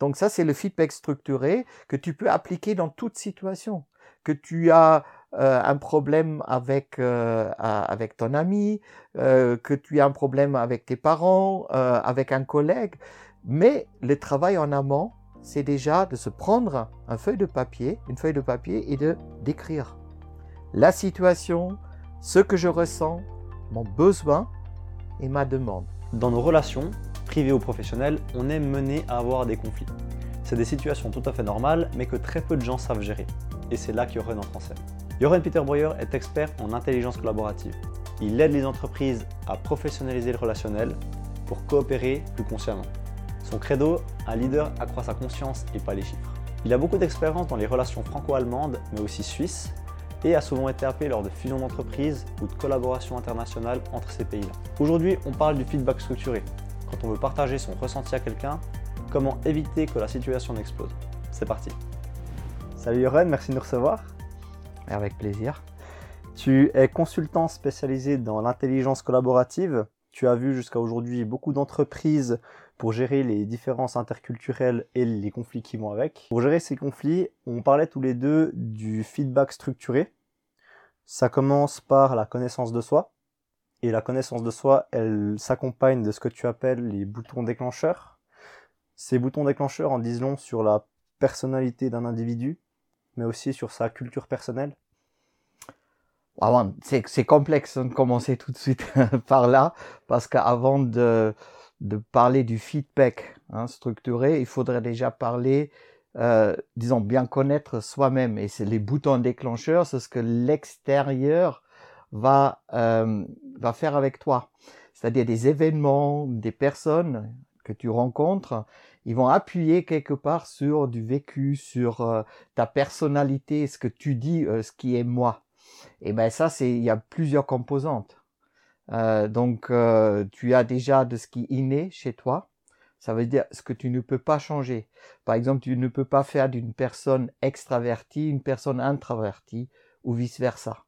Donc ça, c'est le feedback structuré que tu peux appliquer dans toute situation. Que tu as euh, un problème avec euh, avec ton ami, euh, que tu as un problème avec tes parents, avec un collègue, mais le travail en amont, c'est déjà de se prendre un feuille de papier, une feuille de papier et de décrire la situation, ce que je ressens, mon besoin et ma demande. Dans nos relations, privées ou professionnelles, on est mené à avoir des conflits. C'est des situations tout à fait normales, mais que très peu de gens savent gérer. Et c'est là que Joren entre en scène. Joren Peter Breuer est expert en intelligence collaborative. Il aide les entreprises à professionnaliser le relationnel pour coopérer plus consciemment. Son credo, un leader accroît sa conscience et pas les chiffres. Il a beaucoup d'expérience dans les relations franco-allemandes, mais aussi suisses, et a souvent été appelé lors de fusions d'entreprises ou de collaborations internationales entre ces pays-là. Aujourd'hui, on parle du feedback structuré. Quand on veut partager son ressenti à quelqu'un, comment éviter que la situation n'explose. C'est parti. Salut Yoren, merci de nous recevoir. Avec plaisir. Tu es consultant spécialisé dans l'intelligence collaborative. Tu as vu jusqu'à aujourd'hui beaucoup d'entreprises pour gérer les différences interculturelles et les conflits qui vont avec. Pour gérer ces conflits, on parlait tous les deux du feedback structuré. Ça commence par la connaissance de soi. Et la connaissance de soi, elle s'accompagne de ce que tu appelles les boutons déclencheurs. Ces boutons déclencheurs en disent long sur la personnalité d'un individu, mais aussi sur sa culture personnelle. c'est complexe de commencer tout de suite par là, parce qu'avant de, de parler du feedback hein, structuré, il faudrait déjà parler, euh, disons, bien connaître soi-même. Et c'est les boutons déclencheurs, c'est ce que l'extérieur va, euh, va faire avec toi. C'est-à-dire des événements, des personnes que tu rencontres, ils vont appuyer quelque part sur du vécu, sur euh, ta personnalité, ce que tu dis, ce qui est moi. Et ben ça, c'est il y a plusieurs composantes. Euh, donc, euh, tu as déjà de ce qui est inné chez toi. Ça veut dire ce que tu ne peux pas changer. Par exemple, tu ne peux pas faire d'une personne extravertie une personne introvertie ou vice versa.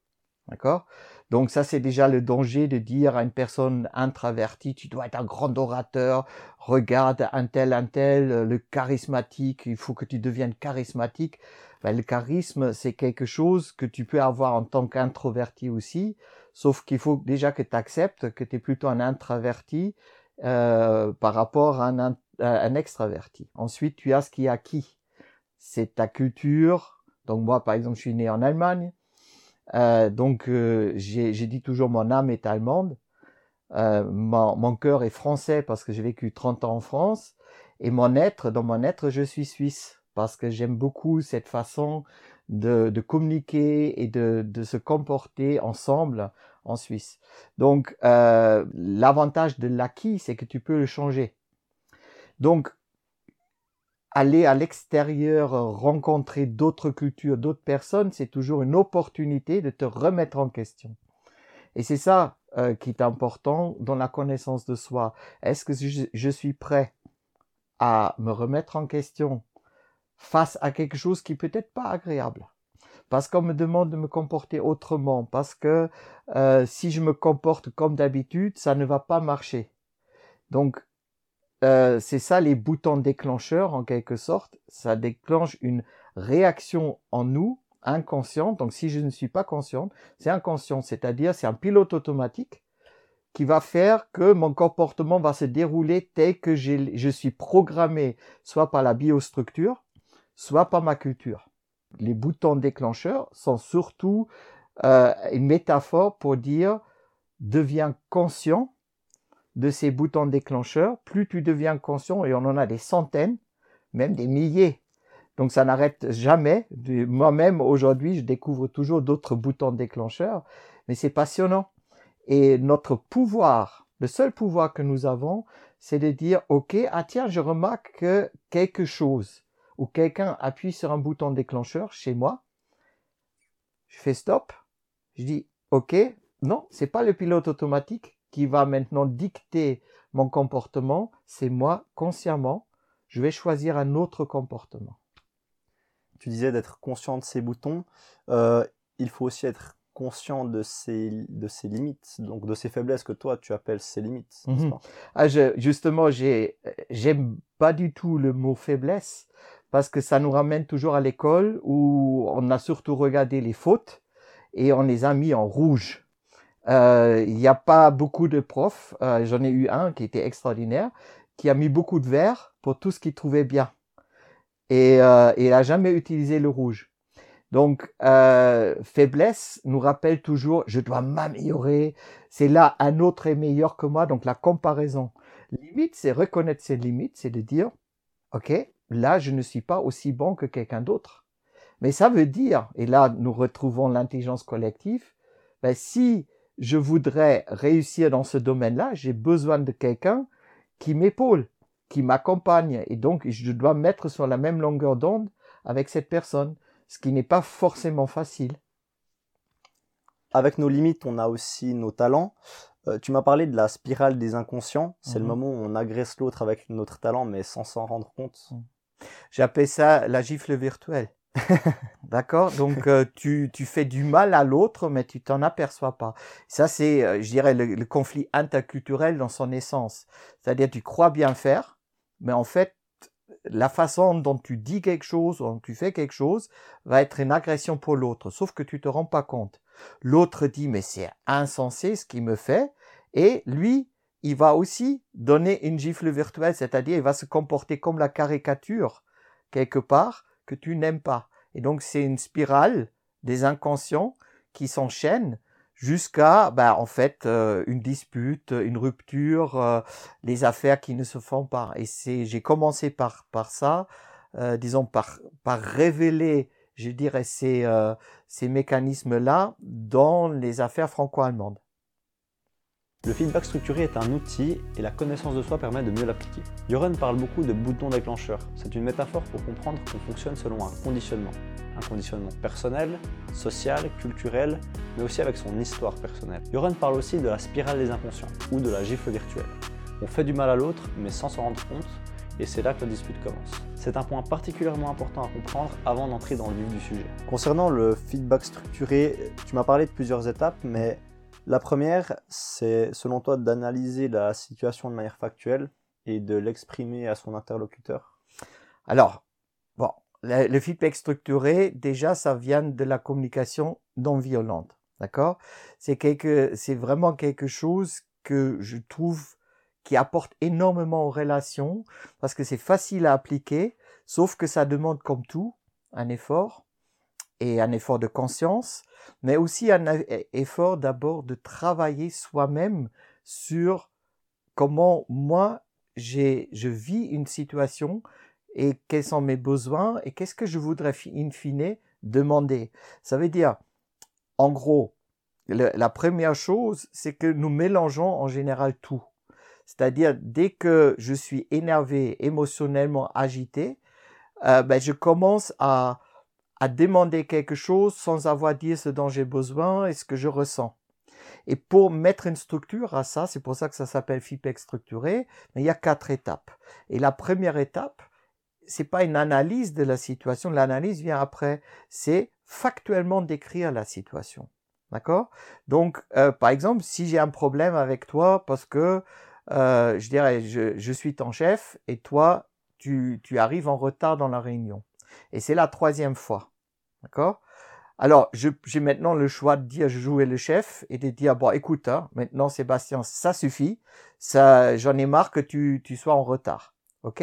D'accord? Donc ça, c'est déjà le danger de dire à une personne introvertie, tu dois être un grand orateur, regarde un tel, un tel, le charismatique, il faut que tu deviennes charismatique. Ben, le charisme, c'est quelque chose que tu peux avoir en tant qu'introverti aussi, sauf qu'il faut déjà que tu acceptes que tu es plutôt un introverti euh, par rapport à un, un, extraverti. Ensuite, tu as ce qui est acquis. C'est ta culture. Donc moi, par exemple, je suis né en Allemagne. Euh, donc euh, j'ai dit toujours mon âme est allemande. Euh, mon, mon cœur est français parce que j'ai vécu 30 ans en France. Et mon être, dans mon être, je suis suisse parce que j'aime beaucoup cette façon de, de communiquer et de, de, se comporter ensemble en Suisse. Donc, euh, l'avantage de l'acquis, c'est que tu peux le changer. Donc, aller à l'extérieur, rencontrer d'autres cultures, d'autres personnes, c'est toujours une opportunité de te remettre en question. Et c'est ça euh, qui est important dans la connaissance de soi. Est-ce que je, je suis prêt à me remettre en question face à quelque chose qui peut être pas agréable? Parce qu'on me demande de me comporter autrement, parce que euh, si je me comporte comme d'habitude, ça ne va pas marcher. Donc, euh, c'est ça les boutons déclencheurs en quelque sorte. Ça déclenche une réaction en nous inconsciente. Donc, si je ne suis pas consciente, c'est inconscient, c'est-à-dire c'est un pilote automatique qui va faire que mon comportement va se dérouler tel que je suis programmé, soit par la biostructure, soit par ma culture. Les boutons déclencheurs sont surtout euh, une métaphore pour dire deviens conscient de ces boutons déclencheurs. Plus tu deviens conscient, et on en a des centaines, même des milliers. Donc ça n'arrête jamais. Moi-même, aujourd'hui, je découvre toujours d'autres boutons déclencheurs, mais c'est passionnant. Et notre pouvoir, le seul pouvoir que nous avons, c'est de dire, OK, ah tiens, je remarque que quelque chose où quelqu'un appuie sur un bouton déclencheur chez moi, je fais stop, je dis OK, non, c'est pas le pilote automatique qui va maintenant dicter mon comportement, c'est moi consciemment, je vais choisir un autre comportement. Tu disais d'être conscient de ces boutons, euh, il faut aussi être conscient de ses, de ses limites, donc de ses faiblesses que toi tu appelles ses limites. Mhm. Ah, je, justement, j'ai, j'aime pas du tout le mot faiblesse parce que ça nous ramène toujours à l'école où on a surtout regardé les fautes et on les a mis en rouge. Euh, il n'y a pas beaucoup de profs, euh, j'en ai eu un qui était extraordinaire, qui a mis beaucoup de vert pour tout ce qu'il trouvait bien. Et, euh, il n'a jamais utilisé le rouge. Donc, euh, faiblesse nous rappelle toujours, je dois m'améliorer, c'est là un autre est meilleur que moi, donc la comparaison. Limite, c'est reconnaître ses limites, c'est de dire, OK, là, je ne suis pas aussi bon que quelqu'un d'autre. Mais ça veut dire, et là, nous retrouvons l'intelligence collective, ben, si je voudrais réussir dans ce domaine-là, j'ai besoin de quelqu'un qui m'épaule, qui m'accompagne, et donc je dois mettre sur la même longueur d'onde avec cette personne ce qui n'est pas forcément facile. Avec nos limites, on a aussi nos talents. Euh, tu m'as parlé de la spirale des inconscients. C'est le mhm. moment où on agresse l'autre avec notre talent, mais sans s'en rendre compte. Mhm. J'appelle ça la gifle virtuelle. D'accord Donc euh, tu, tu fais du mal à l'autre, mais tu t'en aperçois pas. Ça, c'est, euh, je dirais, le, conflit interculturel dans son essence. C'est-à-dire, tu crois bien faire, mais en fait, la façon dont tu dis quelque chose, dont tu fais quelque chose, va être une agression pour l'autre, sauf que tu te rends pas compte. L'autre dit mais c'est insensé ce qu'il me fait, et lui, il va aussi donner une gifle virtuelle, c'est-à-dire il va se comporter comme la caricature quelque part que tu n'aimes pas. Et donc c'est une spirale des inconscients qui s'enchaînent jusqu'à bah, en fait euh, une dispute, une rupture, euh, les affaires qui ne se font pas. Et c'est j'ai commencé par par ça, euh, disons par par révéler, je dirais ces ces mécanismes là dans les affaires franco-allemandes. Le feedback structuré est un outil et la connaissance de soi permet de mieux l'appliquer. Joren parle beaucoup de boutons déclencheurs. C'est une métaphore pour comprendre qu'on fonctionne selon un conditionnement. Un conditionnement personnel, social, culturel, mais aussi avec son histoire personnelle. Joren parle aussi de la spirale des inconscients ou de la gifle virtuelle. On fait du mal à l'autre, mais sans s'en rendre compte, et c'est là que la dispute commence. C'est un point particulièrement important à comprendre avant d'entrer dans le vif du sujet. Concernant le feedback structuré, tu m'as parlé de plusieurs étapes, mais la première, c'est selon toi d'analyser la situation de manière factuelle et de l'exprimer à son interlocuteur? Alors, bon, le, feedback structuré, déjà, ça vient de la communication non violente, d'accord? C'est quelque, c'est vraiment quelque chose que je trouve qui apporte énormément aux relations parce que c'est facile à appliquer, sauf que ça demande comme tout un effort et un effort de conscience mais aussi un effort d'abord de travailler soi-même sur comment moi je vis une situation et quels sont mes besoins et qu'est-ce que je voudrais in fine demander. Ça veut dire, en gros, la première chose, c'est que nous mélangeons en général tout. C'est-à-dire, dès que je suis énervé, émotionnellement agité, euh, ben, je commence à à demander quelque chose sans avoir dit ce dont j'ai besoin et ce que je ressens. Et pour mettre une structure à ça, c'est pour ça que ça s'appelle feedback structuré, mais il y a quatre étapes. Et la première étape, c'est pas une analyse de la situation, l'analyse vient après, c'est factuellement décrire la situation. D'accord? Donc, euh, par exemple, si j'ai un problème avec toi parce que, euh, je dirais, je, je, suis ton chef et toi, tu, tu arrives en retard dans la réunion. Et c'est la troisième fois. D'accord? Alors, j'ai maintenant le choix de dire je jouais le chef et de dire bon, écoute, hein, maintenant Sébastien, ça suffit. Ça, j'en ai marre que tu, tu sois en retard. Ok?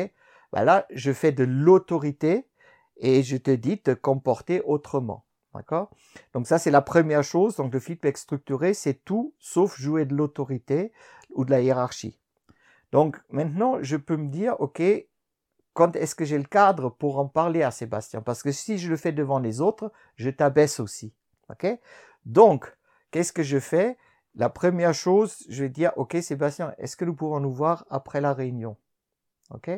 Ben Là, je fais de l'autorité et je te dis de te comporter autrement. D'accord? Donc ça, c'est la première chose. Donc le feedback structuré, c'est tout sauf jouer de l'autorité ou de la hiérarchie. Donc maintenant, je peux me dire, OK, quand est-ce que j'ai le cadre pour en parler à Sébastien? Parce que si je le fais devant les autres, je t'abaisse aussi. Donc, qu'est-ce que je fais? La première chose, je vais dire, ok Sébastien, est-ce que nous pouvons nous voir après la réunion? Ok?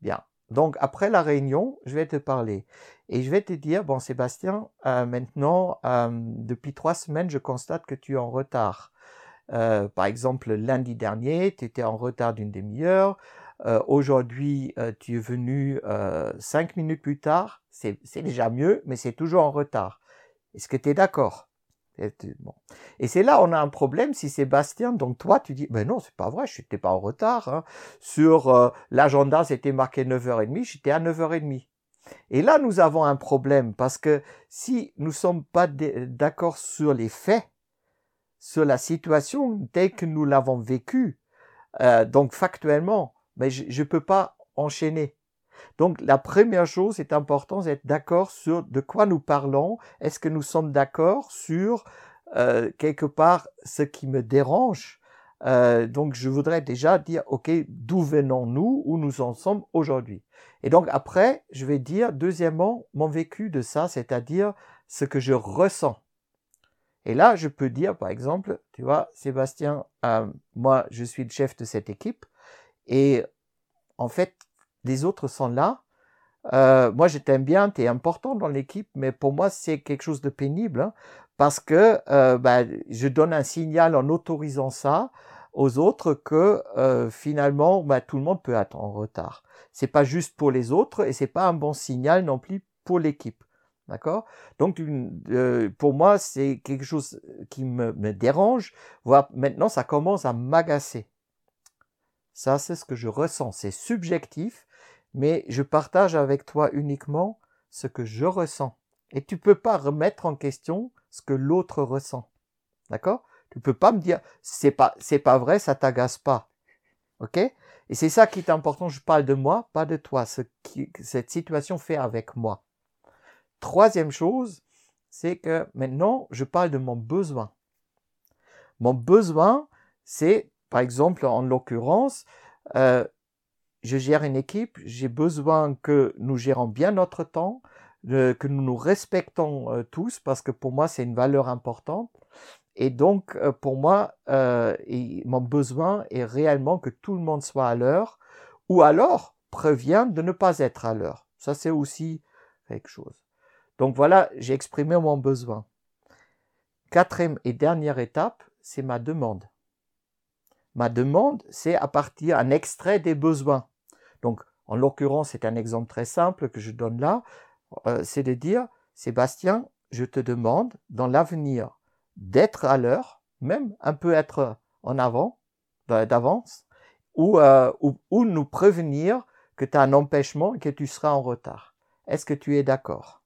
Bien. Donc, après la réunion, je vais te parler. Et je vais te dire, bon Sébastien, euh, maintenant, euh, depuis trois semaines, je constate que tu es en retard. Euh, par exemple, lundi dernier, tu étais en retard d'une demi-heure. Euh, aujourd'hui, euh, tu es venu euh, cinq minutes plus tard. C'est déjà mieux, mais c'est toujours en retard. Est-ce que tu es d'accord? Et c'est là on a un problème si Sébastien, donc toi tu dis, ben non, c'est pas vrai, je n'étais pas en retard. Hein. Sur euh, l'agenda, c'était marqué 9h30, j'étais à 9h30. Et là, nous avons un problème parce que si nous sommes pas d'accord sur les faits, sur la situation telle que nous l'avons vécue, euh, donc factuellement, mais je ne peux pas enchaîner. Donc la première chose est importante, d'être d'accord sur de quoi nous parlons. Est-ce que nous sommes d'accord sur euh, quelque part ce qui me dérange? Euh, Donc je voudrais déjà dire, ok, d'où venons-nous, où nous en sommes aujourd'hui? Et donc après, je vais dire deuxièmement mon vécu de ça, c'est-à-dire ce que je ressens. Et là, je peux dire, par exemple, tu vois, Sébastien, euh, moi, je suis le chef de cette équipe, et en fait, les autres sont là. Euh, moi, je t'aime bien, tu es important dans l'équipe, mais pour moi, c'est quelque chose de pénible hein, parce que euh, bah, je donne un signal en autorisant ça aux autres que euh, finalement, bah, tout le monde peut être en retard. C'est pas juste pour les autres et c'est pas un bon signal non plus pour l'équipe. D'accord? Donc, pour moi, c'est quelque chose qui me, dérange. Maintenant, ça commence à m'agacer. Ça, c'est ce que je ressens. C'est subjectif, mais je partage avec toi uniquement ce que je ressens. Et tu peux pas remettre en question ce que l'autre ressent. D'accord? Tu peux pas me dire c'est pas c'est pas vrai, ça t'agace pas. OK? Et c'est ça qui est important, je parle de moi, pas de toi, ce qui cette situation fait avec moi. Troisième chose, c'est que maintenant, je parle de mon besoin. Mon besoin, c'est, par exemple, en l'occurrence, euh, je gère une équipe, j'ai besoin que nous gérons bien notre temps, que nous nous respectons euh, tous, parce que pour moi, c'est une valeur importante. Et donc, euh, pour moi, mon besoin est réellement que tout le monde soit à l'heure, ou alors prévient de ne pas être à l'heure. Ça, c'est aussi quelque chose. Donc voilà, j'ai exprimé mon besoin. Quatrième et dernière étape, c'est ma demande. Ma demande, c'est à partir un extrait des besoins. Donc, en l'occurrence, c'est un exemple très simple que je donne là, euh, c'est de dire, Sébastien, je te demande dans l'avenir d'être à l'heure, même un peu être en avant, d'avance, ou, euh, ou, ou, nous prévenir que tu as un empêchement et que tu seras en retard. Est-ce que tu es d'accord?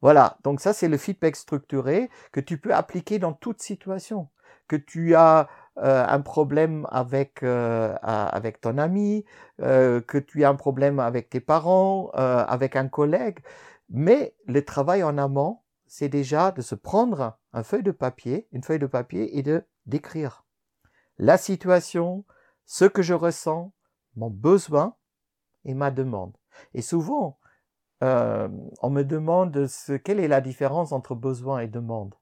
Voilà, donc ça c'est le feedback structuré que tu peux appliquer dans toute situation. Que tu as euh, un problème avec, euh, avec ton ami, euh, que tu as un problème avec tes parents, avec un collègue. Mais le travail en amont, c'est déjà de se prendre un feuille de papier, une feuille de papier et de d'écrire la situation, ce que je ressens, mon besoin et ma demande. Et souvent, on me demande ce, quelle est la différence entre besoin et demande?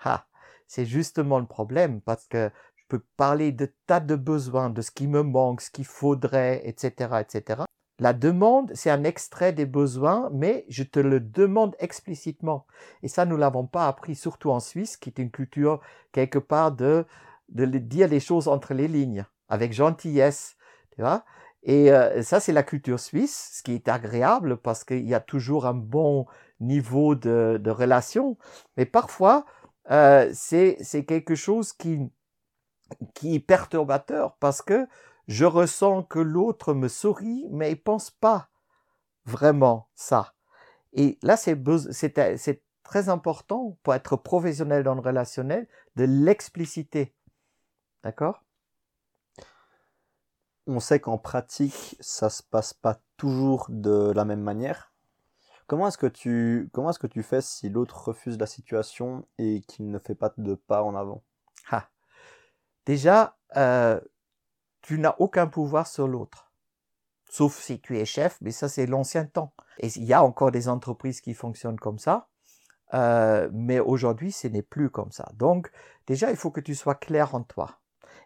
Ah, c'est justement le problème parce que je peux parler de tas de besoins, de ce qui me manque, ce qu'il faudrait, etc., etc. La demande, c'est un extrait des besoins, mais je te le demande explicitement. Et ça, nous l'avons pas appris, surtout en Suisse, qui est une culture quelque part de, dire les choses entre les lignes, avec gentillesse, tu vois. Et euh, ça, c'est la culture suisse, ce qui est agréable parce qu'il y a toujours un bon niveau de, de relation. Mais parfois, euh, c'est quelque chose qui, est perturbateur parce que je ressens que l'autre me sourit, mais il pense pas vraiment ça. Et là, c'est très important pour être professionnel dans le relationnel de l'expliciter. D'accord? On sait qu'en pratique, ça se passe pas toujours de la même manière. Comment est-ce que tu comment est-ce que tu fais si l'autre refuse la situation et qu'il ne fait pas de pas en avant? Ah. Déjà, euh, tu n'as aucun pouvoir sur l'autre, sauf si tu es chef, mais ça c'est l'ancien temps. Et il y a encore des entreprises qui fonctionnent comme ça, euh, mais aujourd'hui ce n'est plus comme ça. Donc déjà, il faut que tu sois clair en toi.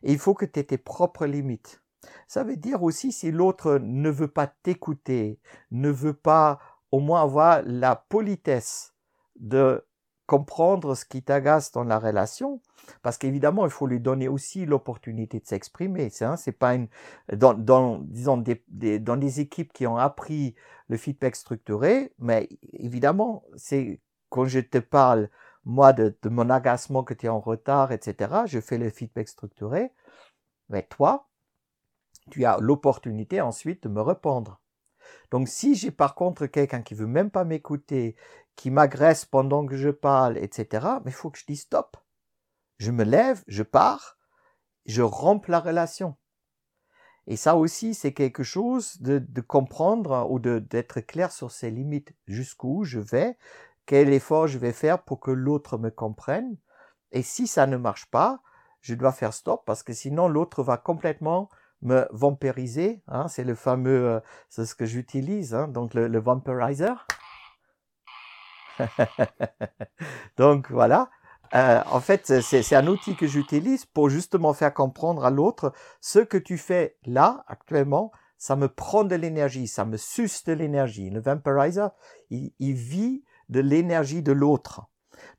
Et il faut que tu aies tes propres limites. Ça veut dire aussi si l'autre ne veut pas t'écouter, ne veut pas au moins avoir la politesse de comprendre ce qui t'agace dans la relation, parce qu'évidemment, il faut lui donner aussi l'opportunité de s'exprimer. C'est pas une dans, dans disons des, dans des équipes qui ont appris le feedback structuré, mais évidemment, c'est quand je te parle moi, de, de mon agacement que tu es en retard, etc. Je fais le feedback structuré. Mais toi, tu as l'opportunité ensuite de me répondre. Donc si j'ai par contre quelqu'un qui veut même pas m'écouter, qui m'agresse pendant que je parle, etc., mais il faut que je dise stop. Je me lève, je pars, je rompe la relation. Et ça aussi, c'est quelque chose de, de comprendre ou d'être clair sur ses limites, jusqu'où je vais, quel effort je vais faire pour que l'autre me comprenne. Et si ça ne marche pas, je dois faire stop parce que sinon l'autre va complètement me vampiriser. Hein, c'est le fameux, euh, c'est ce que j'utilise, hein, donc le, le vampirizer. donc voilà. Euh, en fait, c'est un outil que j'utilise pour justement faire comprendre à l'autre ce que tu fais là actuellement. Ça me prend de l'énergie, ça me suce de l'énergie. Le vampirizer, il, il vit de l'énergie de l'autre.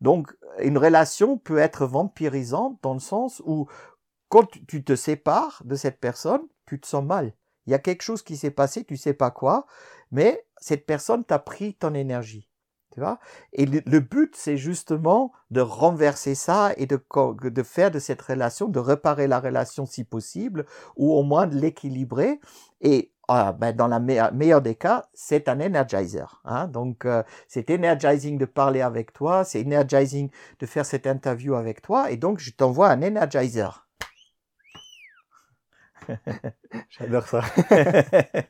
Donc, une relation peut être vampirisante dans le sens où quand tu te sépares de cette personne, tu te sens mal. Il y a quelque chose qui s'est passé, tu sais pas quoi, mais cette personne t'a pris ton énergie. Tu vois? Et le, but, c'est justement de renverser ça et de, faire de cette relation, de réparer la relation si possible, ou au moins de l'équilibrer. Et ah, ben dans la meilleure des cas, c'est un energizer. Hein? Donc, euh, c'est energizing de parler avec toi, c'est energizing de faire cette interview avec toi, et donc je t'envoie un energizer. J'adore ça.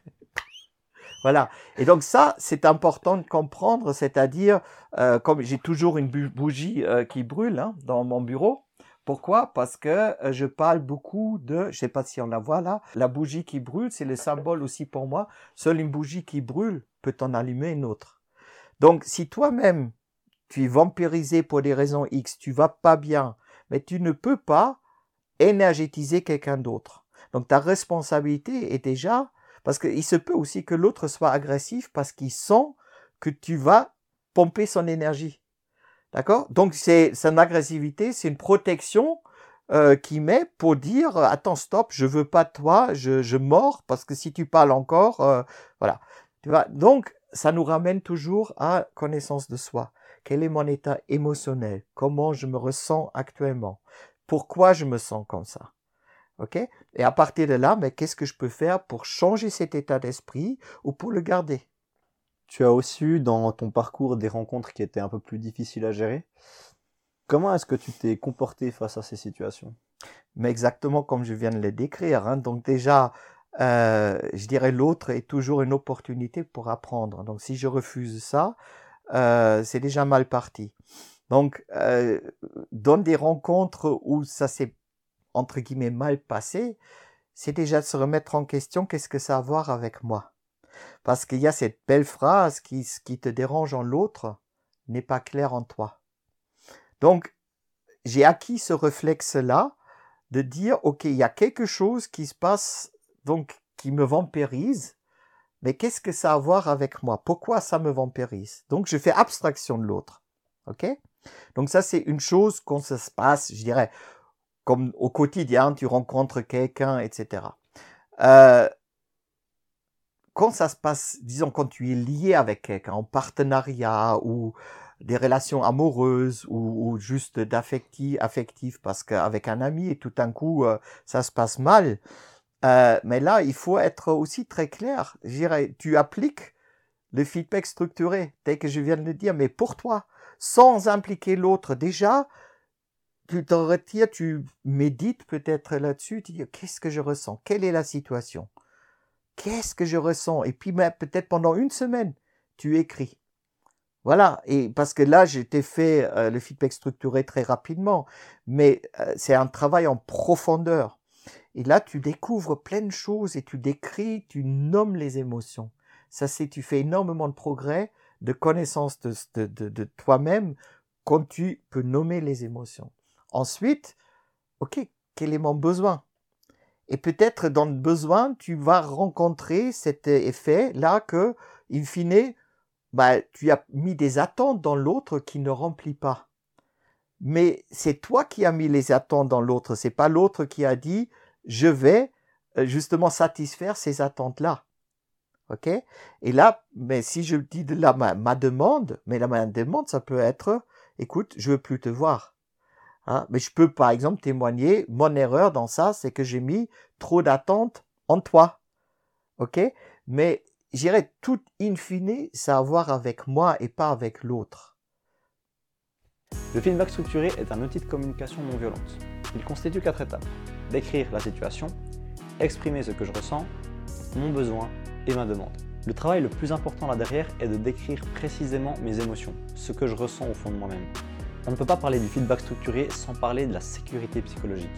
voilà. Et donc ça, c'est important de comprendre, c'est-à-dire, euh, comme j'ai toujours une bougie euh, qui brûle hein, dans mon bureau. Pourquoi? Parce que euh, je parle beaucoup de, je sais pas si on la voit là, la bougie qui brûle, c'est le symbole aussi pour moi. Seule une bougie qui brûle peut en allumer une autre. Donc, si toi-même tu es vampirisé pour des raisons X, tu vas pas bien, mais tu ne peux pas énergétiser quelqu'un d'autre. Donc ta responsabilité est déjà, parce qu'il se peut aussi que l'autre soit agressif parce qu'il sent que tu vas pomper son énergie. D'accord? Donc c'est son agressivité, c'est une protection euh, qui met pour dire attends stop, je veux pas toi, je, je mords parce que si tu parles encore, euh, voilà. Tu vois? Donc ça nous ramène toujours à connaissance de soi. Quel est mon état émotionnel? Comment je me ressens actuellement? Pourquoi je me sens comme ça? OK? Et à partir de là, mais qu'est-ce que je peux faire pour changer cet état d'esprit ou pour le garder? Tu as aussi eu dans ton parcours des rencontres qui étaient un peu plus difficiles à gérer. Comment est-ce que tu t'es comporté face à ces situations? Mais exactement comme je viens de le décrire. Hein. Donc déjà, euh, je dirais l'autre est toujours une opportunité pour apprendre. Donc si je refuse ça, euh, c'est déjà mal parti. Donc euh, dans des rencontres où ça s'est entre guillemets mal passé, c'est déjà de se remettre en question qu'est-ce que ça a à voir avec moi? Parce qu'il y a cette belle phrase qui, ce qui te dérange en l'autre n'est pas clair en toi. Donc, j'ai acquis ce réflexe-là de dire, OK, il y a quelque chose qui se passe, donc, qui me vampirise, mais qu'est-ce que ça a à voir avec moi? Pourquoi ça me vampirise? Donc, je fais abstraction de l'autre. OK? Donc, ça, c'est une chose qu'on se passe, je dirais, comme au quotidien, tu rencontres quelqu'un, etc. Euh, quand ça se passe, disons, quand tu es lié avec quelqu'un, en partenariat ou des relations amoureuses ou, juste d'affectif, affectif, parce qu'avec un ami et tout d'un coup euh, ça se passe mal. Euh, mais là, il faut être aussi très clair. Tu appliques le feedback structuré, tel que je viens de le dire, mais pour toi, sans impliquer l'autre. Déjà, tu t'en retires, tu médites peut-être là-dessus, tu dis qu'est-ce que je ressens, quelle est la situation, qu'est-ce que je ressens, et puis peut-être pendant une semaine, tu écris. Voilà, et parce que là, j'ai fait euh, le feedback structuré très rapidement, mais euh, c'est un travail en profondeur. Et là, tu découvres plein de choses et tu décris, tu nommes les émotions. Ça, c'est, tu fais énormément de progrès, de connaissance de, de, de, de toi-même quand tu peux nommer les émotions. Ensuite, ok, quel est mon besoin? Et peut-être dans le besoin, tu vas rencontrer cet effet-là que, in fine, bah, tu as mis des attentes dans l'autre qui ne remplit pas. Mais c'est toi qui as mis les attentes dans l'autre, c'est pas l'autre qui a dit je vais euh, justement satisfaire ces attentes-là. OK? Et là, mais si je dis de la ma, ma demande, mais la ma demande, ça peut être écoute, je veux plus te voir. Hein, mais je peux par exemple témoigner, mon erreur dans ça, c'est que j'ai mis trop d'attentes en toi. Ok? Mais j'irais tout in fine, ça a à voir avec moi et pas avec l'autre. Le feedback structuré est un outil de communication non violente. Il constitue quatre étapes. Décrire la situation, exprimer ce que je ressens, mon besoin et ma demande. Le travail le plus important là derrière est de décrire précisément mes émotions, ce que je ressens au fond de moi-même. On ne peut pas parler du feedback structuré sans parler de la sécurité psychologique.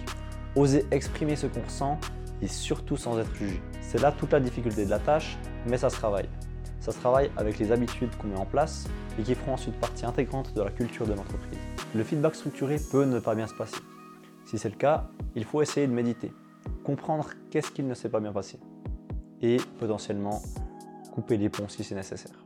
Oser exprimer ce qu'on ressent et surtout sans être jugé. C'est là toute la difficulté de la tâche, mais ça se travaille. Ça se travaille avec les habitudes qu'on met en place et qui feront ensuite partie intégrante de la culture de l'entreprise. Le feedback structuré peut ne pas bien se passer. Si c'est le cas, il faut essayer de méditer, comprendre qu'est-ce qu'il ne s'est pas bien passé et potentiellement couper les ponts si c'est nécessaire.